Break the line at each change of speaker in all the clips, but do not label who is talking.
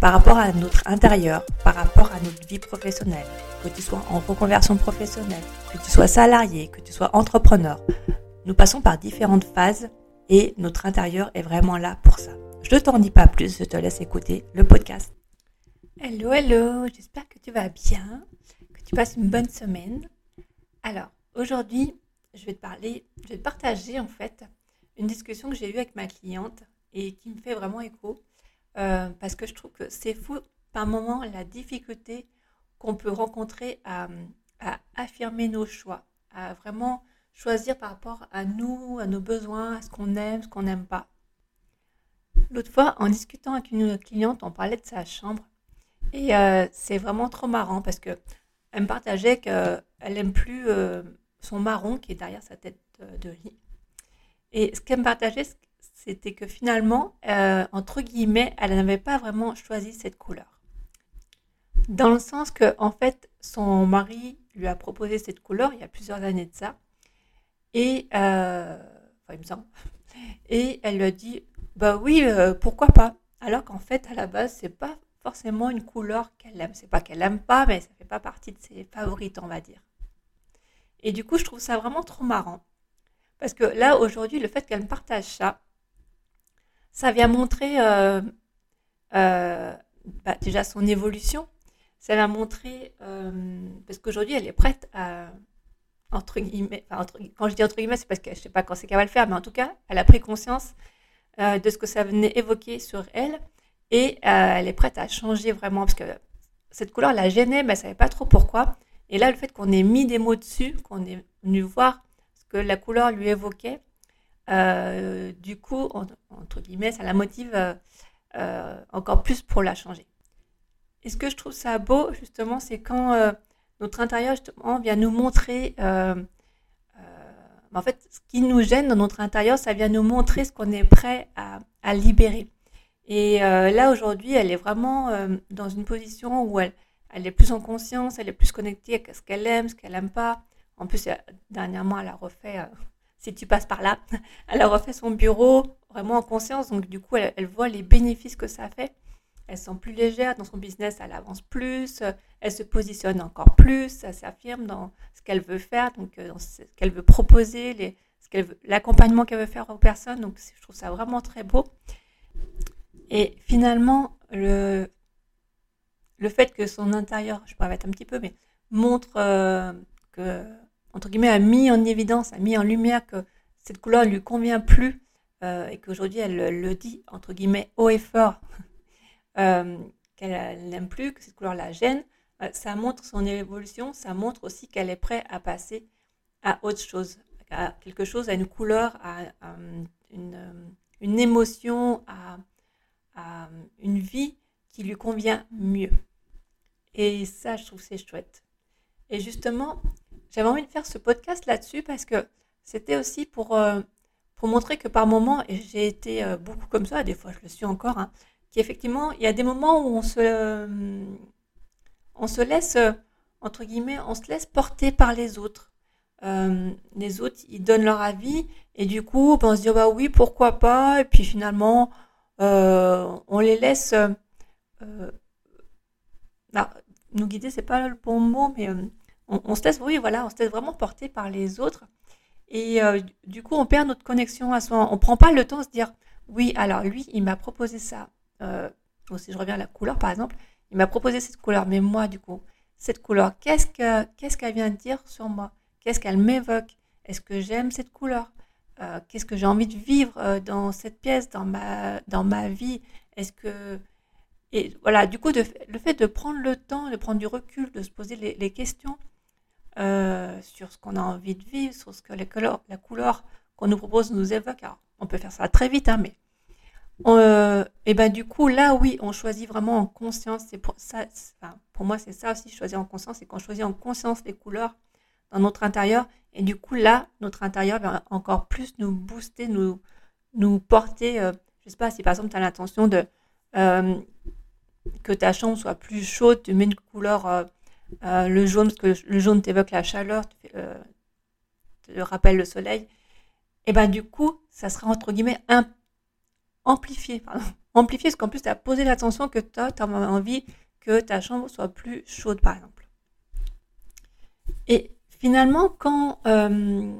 par rapport à notre intérieur, par rapport à notre vie professionnelle, que tu sois en reconversion professionnelle, que tu sois salarié, que tu sois entrepreneur. Nous passons par différentes phases et notre intérieur est vraiment là pour ça. Je ne t'en dis pas plus, je te laisse écouter le podcast. Hello, hello, j'espère que tu vas bien, que tu passes une bonne semaine. Alors, aujourd'hui, je vais te parler, je vais te partager en fait une discussion que j'ai eue avec ma cliente et qui me fait vraiment écho euh, parce que je trouve que c'est fou par moment la difficulté qu'on peut rencontrer à, affirmer nos choix, à vraiment choisir par rapport à nous, à nos besoins, à ce qu'on aime, ce qu'on n'aime pas. L'autre fois, en discutant avec une cliente, on parlait de sa chambre et euh, c'est vraiment trop marrant parce que elle me partageait qu'elle aime plus euh, son marron qui est derrière sa tête de lit. Et ce qu'elle me partageait, c'était que finalement, euh, entre guillemets, elle n'avait pas vraiment choisi cette couleur. Dans le sens que, en fait, son mari lui a proposé cette couleur il y a plusieurs années de ça. Et, euh. Et elle lui a dit, bah oui, euh, pourquoi pas? Alors qu'en fait, à la base, c'est pas forcément une couleur qu'elle aime. C'est pas qu'elle aime pas, mais ça fait pas partie de ses favorites, on va dire. Et du coup, je trouve ça vraiment trop marrant. Parce que là, aujourd'hui, le fait qu'elle me partage ça, ça vient montrer euh, euh, bah, déjà son évolution. Ça vient montrer, euh, parce qu'aujourd'hui, elle est prête à, entre guillemets, quand je dis entre guillemets, c'est parce que je ne sais pas quand c'est qu'elle va le faire, mais en tout cas, elle a pris conscience de ce que ça venait évoquer sur elle et elle est prête à changer vraiment parce que cette couleur la gênait, mais elle ne savait pas trop pourquoi. Et là, le fait qu'on ait mis des mots dessus, qu'on est venu voir ce que la couleur lui évoquait, euh, du coup, entre guillemets, ça la motive euh, euh, encore plus pour la changer. Et ce que je trouve ça beau, justement, c'est quand notre intérieur, justement, vient nous montrer, en fait, ce qui nous gêne dans notre intérieur, ça vient nous montrer ce qu'on est prêt à, libérer. Et là, aujourd'hui, elle est vraiment dans une position où elle, elle est plus en conscience, elle est plus connectée à ce qu'elle aime, ce qu'elle n'aime pas. En plus, dernièrement, elle a refait si tu passes par là. Elle a refait son bureau vraiment en conscience, donc du coup, elle, voit les bénéfices que ça fait. Elle se sent plus légère dans son business, elle avance plus, elle se positionne encore plus, elle s'affirme dans ce qu'elle veut faire, donc euh, dans ce qu'elle veut proposer, les, l'accompagnement qu'elle veut faire aux personnes. Donc je trouve ça vraiment très beau. Et finalement, le, le fait que son intérieur, je pourrais mettre un petit peu, mais montre euh, que entre guillemets, a mis en évidence, a mis en lumière que cette couleur ne lui convient plus euh, et qu'aujourd'hui elle le dit, entre guillemets, haut et fort, euh, qu'elle n'aime plus, que cette couleur la gêne, euh, ça montre son évolution, ça montre aussi qu'elle est prête à passer à autre chose, à quelque chose, à une couleur, à, une, une, émotion, à, à une vie qui lui convient mieux. Et ça, je trouve c'est chouette. Et justement, j'avais envie de faire ce podcast là-dessus parce que c'était aussi pour, euh, pour montrer que par moments, et j'ai été euh, beaucoup comme ça, des fois je le suis encore, hein, qu'effectivement, il y a des moments où on se, euh, on se laisse, entre guillemets, on se laisse porter par les autres. les autres, ils donnent leur avis et du coup, ben, on se dit, bah oui, pourquoi pas, et puis finalement, on les laisse... nous guider, c'est pas le bon mot, mais on, se laisse, vraiment porter par les autres. Et euh, du coup, on perd notre connexion à soi. On prend pas le temps de se dire, oui, alors lui, il m'a proposé ça. Euh, si je reviens à la couleur, par exemple, il m'a proposé cette couleur, mais moi, du coup, cette couleur, qu'est-ce qu'elle vient de dire sur moi? Qu'est-ce qu'elle m'évoque? Est-ce que j'aime cette couleur? Qu'est-ce que j'ai envie de vivre dans cette pièce, dans ma, dans ma vie? Est-ce que et voilà, du coup, le fait de prendre le temps, de prendre du recul, de se poser les, questions sur ce qu'on a envie de vivre, sur ce que la couleur qu'on nous propose nous évoque. Alors, on peut faire ça très vite, hein, mais euh, et ben du coup là oui on choisit vraiment en conscience c'est pour ça pour moi c'est ça aussi choisir en conscience c'est qu'on choisit en conscience les couleurs dans notre intérieur et du coup là notre intérieur va encore plus nous booster nous nous porter euh, je sais pas si par exemple tu as l'intention de euh, que ta chambre soit plus chaude tu mets une couleur le jaune parce que le jaune t'évoque la chaleur te, te rappelle le soleil et ben du coup ça sera entre guillemets un amplifier, pardon, amplifier, parce qu'en plus, tu as posé l'attention que tu as, envie que ta chambre soit plus chaude, par exemple. Et finalement, quand, euh,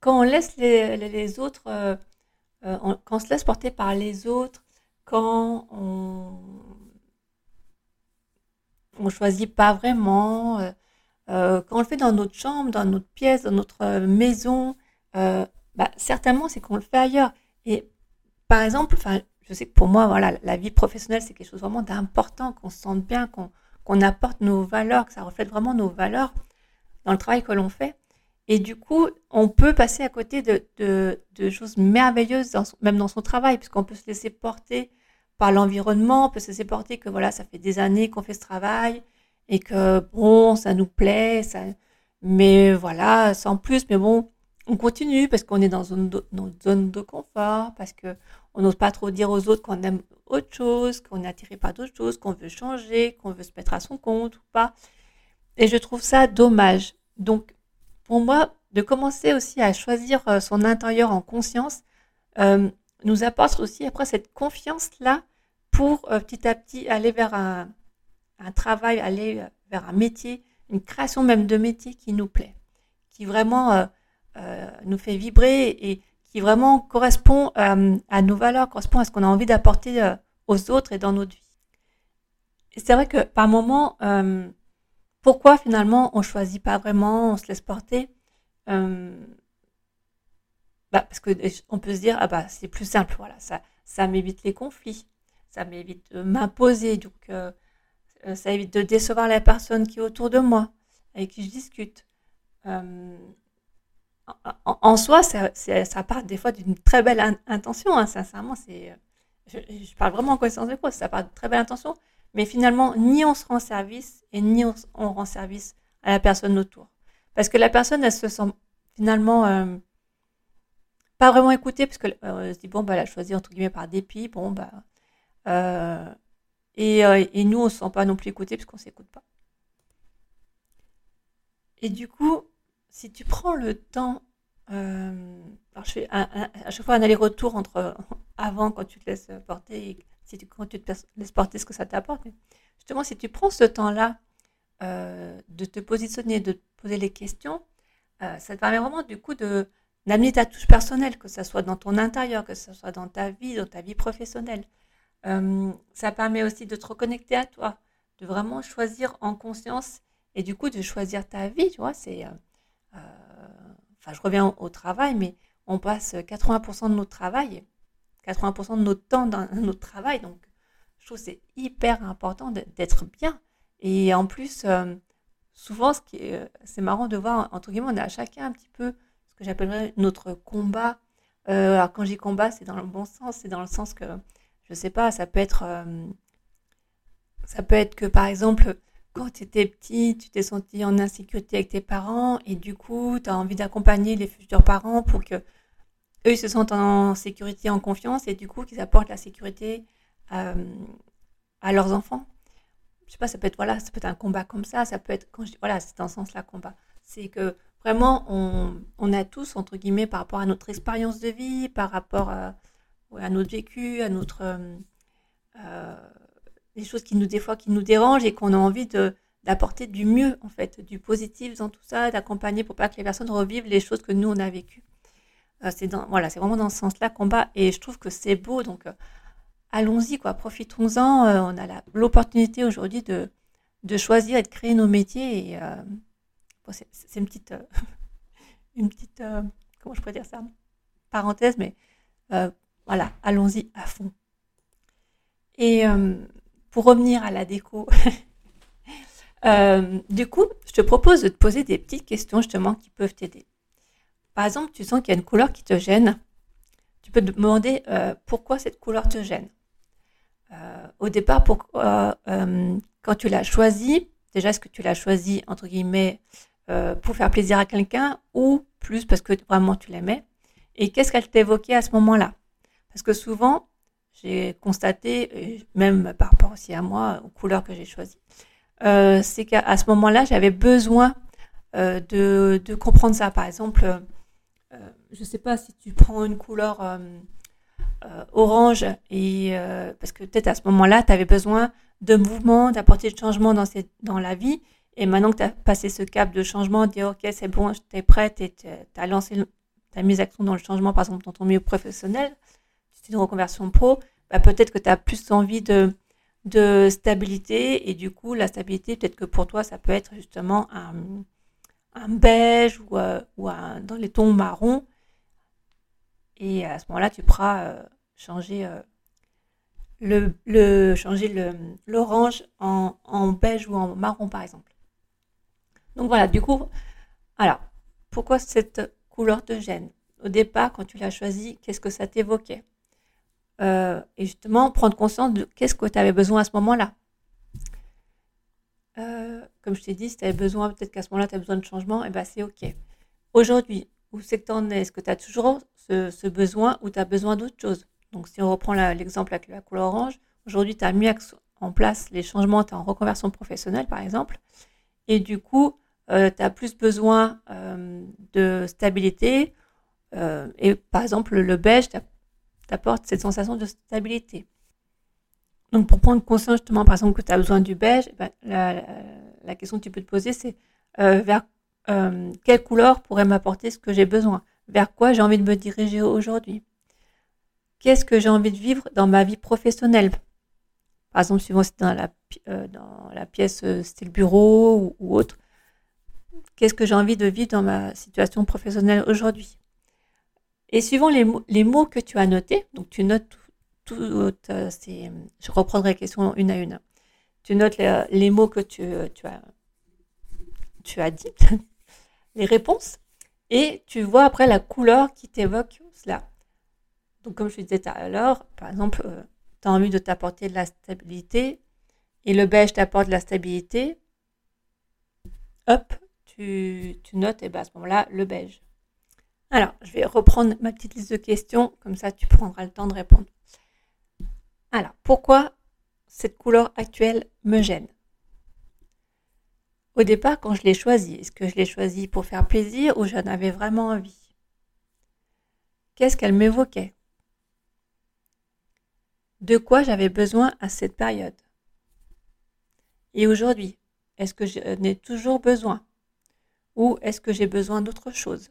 quand on laisse les, autres, euh, euh, quand on se laisse porter par les autres, quand on ne choisit pas vraiment, quand on le fait dans notre chambre, dans notre pièce, dans notre maison, bah, certainement c'est qu'on le fait ailleurs. Et par exemple, je sais que pour moi, voilà, la vie professionnelle, c'est quelque chose vraiment d'important, qu'on se sente bien, qu'on apporte nos valeurs, que ça reflète vraiment nos valeurs dans le travail que l'on fait. Et du coup, on peut passer à côté de, choses merveilleuses, même dans son travail, puisqu'on peut se laisser porter par l'environnement, on peut se laisser porter que voilà, ça fait des années qu'on fait ce travail et que bon, ça nous plaît, ça, mais voilà, sans plus, mais bon, on continue parce qu'on est dans une, zone de confort, parce que on n'ose pas trop dire aux autres qu'on aime autre chose, qu'on est attiré par d'autres choses, qu'on veut changer, qu'on veut se mettre à son compte ou pas. Et je trouve ça dommage. Donc, pour moi, de commencer aussi à choisir euh, son intérieur en conscience euh, nous apporte aussi après cette confiance-là pour euh, petit à petit aller vers un, travail, aller vers un métier, une création même de métier qui nous plaît, qui vraiment nous fait vibrer et qui vraiment correspond euh, à nos valeurs, correspond à ce qu'on a envie d'apporter euh, aux autres et dans notre vie. Et c'est vrai que par moments, euh, pourquoi finalement on choisit pas vraiment, on se laisse porter bah, Parce que on peut se dire, ah bah c'est plus simple, voilà, ça, ça m'évite les conflits, ça m'évite de m'imposer, donc ça évite de décevoir la personne qui est autour de moi, avec qui je discute en, soi, ça, part des fois d'une très belle intention. Hein, sincèrement, je, parle vraiment en connaissance de cause. Ça part d'une très belle intention, mais finalement, ni on se rend service et ni on, rend service à la personne autour, parce que la personne, elle se sent finalement euh, pas vraiment écoutée, parce qu'elle euh, se dit bon, bah, elle a choisi entre guillemets par dépit, bon, bah, euh, et, et, nous, on se sent pas non plus écouté, parce qu'on s'écoute pas. Et du coup, si tu prends le temps, euh, alors je fais à chaque fois un aller-retour entre avant quand tu te laisses porter et si quand tu te laisses porter ce que ça t'apporte. Justement, si tu prends ce temps-là euh, de te positionner, de te poser les questions, euh, ça te permet vraiment du coup d'amener ta touche personnelle, que ce soit dans ton intérieur, que ce soit dans ta vie, dans ta vie professionnelle. Ça permet aussi de te reconnecter à toi, de vraiment choisir en conscience et du coup de choisir ta vie, tu vois, c'est euh, enfin, je reviens au travail, mais on passe 80% de notre travail, 80% de notre temps dans notre travail. Donc, je trouve c'est hyper important d'être bien. Et en plus, euh, souvent, ce qui est, c'est marrant de voir, entre guillemets, on a chacun un petit peu ce que j'appellerais notre combat. Euh, alors, quand j'y combat, c'est dans le bon sens, c'est dans le sens que, je sais pas, ça peut être, ça peut être que, par exemple, quand tu étais petit, tu t'es senti en insécurité avec tes parents et du coup, tu as envie d'accompagner les futurs parents pour que eux se sentent en sécurité, en confiance et du coup qu'ils apportent la sécurité euh, à leurs enfants. Je sais pas, ça peut être voilà, ça peut être un combat comme ça, ça peut être voilà, c'est dans ce sens-là combat. C'est que vraiment on, a tous entre guillemets par rapport à notre expérience de vie, par rapport à, notre vécu, à notre euh, euh, des choses qui nous, des fois, qui nous dérangent et qu'on a envie d'apporter du mieux, en fait, du positif dans tout ça, d'accompagner pour pas que les personnes revivent les choses que nous, on a vécues. Euh, c'est dans, voilà, c'est vraiment dans ce sens-là qu'on bat et je trouve que c'est beau, donc euh, allons-y, quoi, profitons-en. On a l'opportunité aujourd'hui de, de choisir et de créer nos métiers et c'est, une petite, une petite, comment je pourrais dire ça? Parenthèse, mais voilà, allons-y à fond. Et pour revenir à la déco, du coup, je te propose de te poser des petites questions justement qui peuvent t'aider. Par exemple, tu sens qu'il y a une couleur qui te gêne. Tu peux te demander pourquoi cette couleur te gêne. au départ, quand tu l'as choisie, déjà, est-ce que tu l'as choisi, entre guillemets, euh, pour faire plaisir à quelqu'un ou plus parce que vraiment tu l'aimais? Et qu'est-ce qu'elle t'évoquait à ce moment-là? Parce que souvent, j'ai constaté, même par rapport aussi à moi, aux couleurs que j'ai choisies, euh, c'est qu'à ce moment-là, j'avais besoin euh, de, comprendre ça. Par exemple, je ne sais pas si tu prends une couleur orange, et parce que peut-être à ce moment-là, tu avais besoin de mouvement, d'apporter du changement dans, la vie. Et maintenant que tu as passé ce cap de changement, dire ok, c'est bon, tu es prête et tu as lancé, tu as mis action dans le changement, par exemple dans ton milieu professionnel, une reconversion pro, bah, peut-être que tu as plus envie de, stabilité et du coup, la stabilité, peut-être que pour toi, ça peut être justement un, beige ou, euh, ou un, dans les tons marrons. Et à ce moment-là, tu pourras euh, changer euh, le, changer l'orange en, beige ou en marron par exemple. Donc voilà, du coup, alors, pourquoi cette couleur te gêne? Au départ, quand tu l'as choisi, qu'est-ce que ça t'évoquait? Euh, Et justement, prendre conscience de qu'est-ce que tu avais besoin à ce moment-là. Euh, comme je t'ai dit, si tu avais besoin, peut-être qu'à ce moment-là, tu as besoin de changement, et eh ben c'est OK. Aujourd'hui, où c'est que tu en es? Est-ce que tu as toujours ce, besoin ou tu as besoin d'autre chose? Donc, si on reprend l'exemple avec la couleur orange, aujourd'hui, tu as mis en place les changements, tu es en reconversion professionnelle, par exemple, et du coup, euh, tu as plus besoin euh, de stabilité, et par exemple, le beige t'apporte cette sensation de stabilité. Donc, pour prendre conscience justement, par exemple, que tu as besoin du beige, eh ben, la, question que tu peux te poser, c'est vers quelle couleur pourrait m'apporter ce que j'ai besoin? Vers quoi j'ai envie de me diriger aujourd'hui? Qu'est-ce que j'ai envie de vivre dans ma vie professionnelle? Par exemple, suivant si dans la, euh, dans la pièce euh, style bureau ou, autre, qu'est-ce que j'ai envie de vivre dans ma situation professionnelle aujourd'hui? Et suivant les, mots que tu as notés, donc tu notes tout, euh, je reprendrai les questions une à une. Tu notes les, mots que tu, tu, as, tu as dit, les réponses, et tu vois après la couleur qui t'évoque cela. Donc, comme je te disais tout à l'heure, par exemple, euh, tu as envie de t'apporter de la stabilité et le beige t'apporte de la stabilité. Hop, tu, notes, et bien à ce moment-là, le beige. Alors, je vais reprendre ma petite liste de questions, comme ça tu prendras le temps de répondre. Alors, pourquoi cette couleur actuelle me gêne? Au départ, quand je l'ai choisie, est-ce que je l'ai choisie pour faire plaisir ou j'en avais vraiment envie? Qu'est-ce qu'elle m'évoquait? De quoi j'avais besoin à cette période? Et aujourd'hui, est-ce que j'en ai toujours besoin? Ou est-ce que j'ai besoin d'autre chose?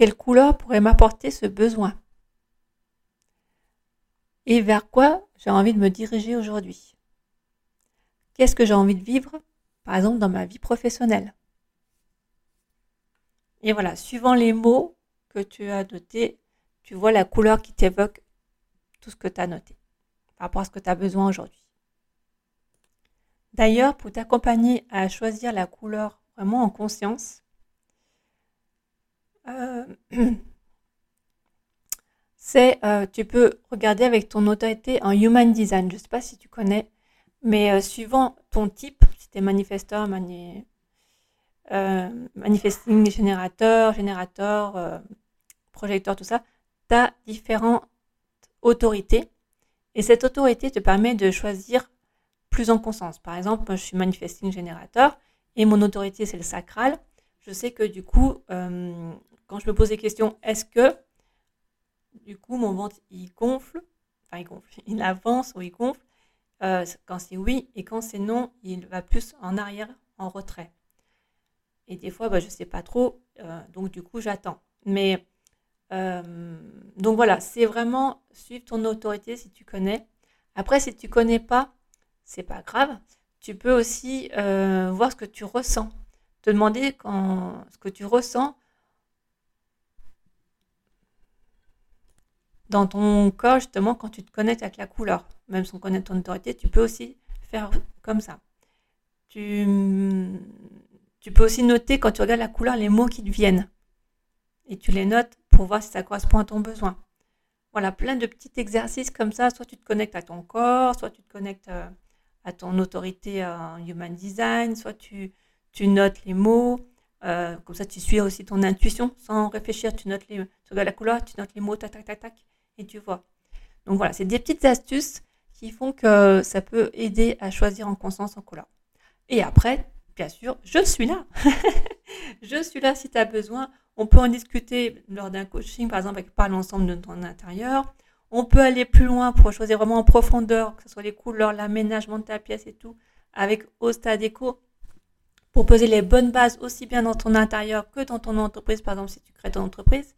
Quelle couleur pourrait m'apporter ce besoin Et vers quoi j'ai envie de me diriger aujourd'hui Qu'est-ce que j'ai envie de vivre, par exemple, dans ma vie professionnelle? Et voilà, suivant les mots que tu as notés, tu vois la couleur qui t'évoque tout ce que tu as noté par rapport à ce que tu as besoin aujourd'hui. D'ailleurs, pour t'accompagner à choisir la couleur vraiment en conscience, euh, c'est euh, tu peux regarder avec ton autorité en Human Design. Je ne sais pas si tu connais, mais euh, suivant ton type, si tu es manifesteur, manifesting générateur, générateur, projecteur, tout ça, tu as différents autorité. Et cette autorité te permet de choisir plus en conscience. Par exemple, moi, je suis manifesting générateur et mon autorité, c'est le sacral. Je sais que du coup, quand je me pose des questions, est-ce que du coup mon ventre il gonfle, enfin il gonfle, il avance ou il gonfle? Euh, Quand c'est oui et quand c'est non, il va plus en arrière, en retrait. Et des fois, bah, je ne sais pas trop, euh, donc du coup j'attends. Mais euh, donc voilà, c'est vraiment suivre ton autorité si tu connais. Après, si tu connais pas, c'est pas grave. Tu peux aussi voir ce que tu ressens. te demander quand, ce que tu ressens dans ton corps, justement, quand tu te connectes avec la couleur. Même sans connaître ton autorité, tu peux aussi faire comme ça. Tu, peux aussi noter quand tu regardes la couleur les mots qui te viennent. Et tu les notes pour voir si ça correspond à ton besoin. Voilà, plein de petits exercices comme ça. Soit tu te connectes à ton corps, soit tu te connectes euh, à ton autorité en human design, soit tu, tu notes les mots. Euh, comme ça, tu suis aussi ton intuition sans réfléchir. Tu notes les, tu regardes la couleur, tu notes les mots, tac, tac, tac, tac, tu vois. Donc voilà, c'est des petites astuces qui font que ça peut aider à choisir en conscience en couleur. Et après, bien sûr, je suis là. je suis là si tu as besoin. On peut en discuter lors d'un coaching, par exemple, avec Parle ensemble de ton intérieur. On peut aller plus loin pour choisir vraiment en profondeur, que ce soit les couleurs, l'aménagement de ta pièce et tout, avec Osta Déco, pour poser les bonnes bases aussi bien dans ton intérieur que dans ton entreprise, par exemple si tu crées ton entreprise.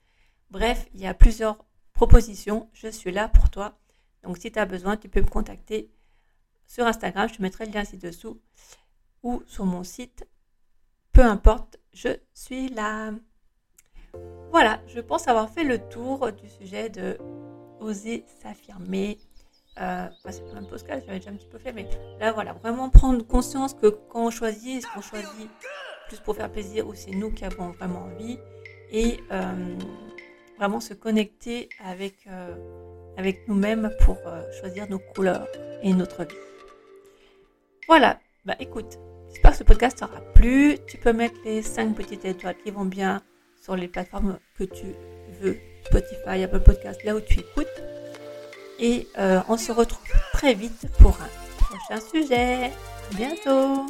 Bref, il y a plusieurs propositions. Je suis là pour toi. Donc si tu as besoin, tu peux me contacter sur Instagram. Je te mettrai le lien ci-dessous ou sur mon site. Peu importe, je suis là. Voilà, je pense avoir fait le tour du sujet de oser s'affirmer. Euh, c'est pas un podcast, j'avais déjà un petit peu fait, mais là voilà, vraiment prendre conscience que quand on choisit, est-ce qu'on choisit plus pour faire plaisir ou c'est nous qui avons vraiment envie et euh, vraiment se connecter avec, euh, avec nous-mêmes pour euh, choisir nos couleurs et notre vie. Voilà, bah écoute, j'espère que ce podcast t'aura plu. Tu peux mettre les 5 petites étoiles qui vont bien sur les plateformes que tu veux, Spotify, Apple Podcast, là où tu écoutes. Et euh, on se retrouve très vite pour un prochain sujet. À bientôt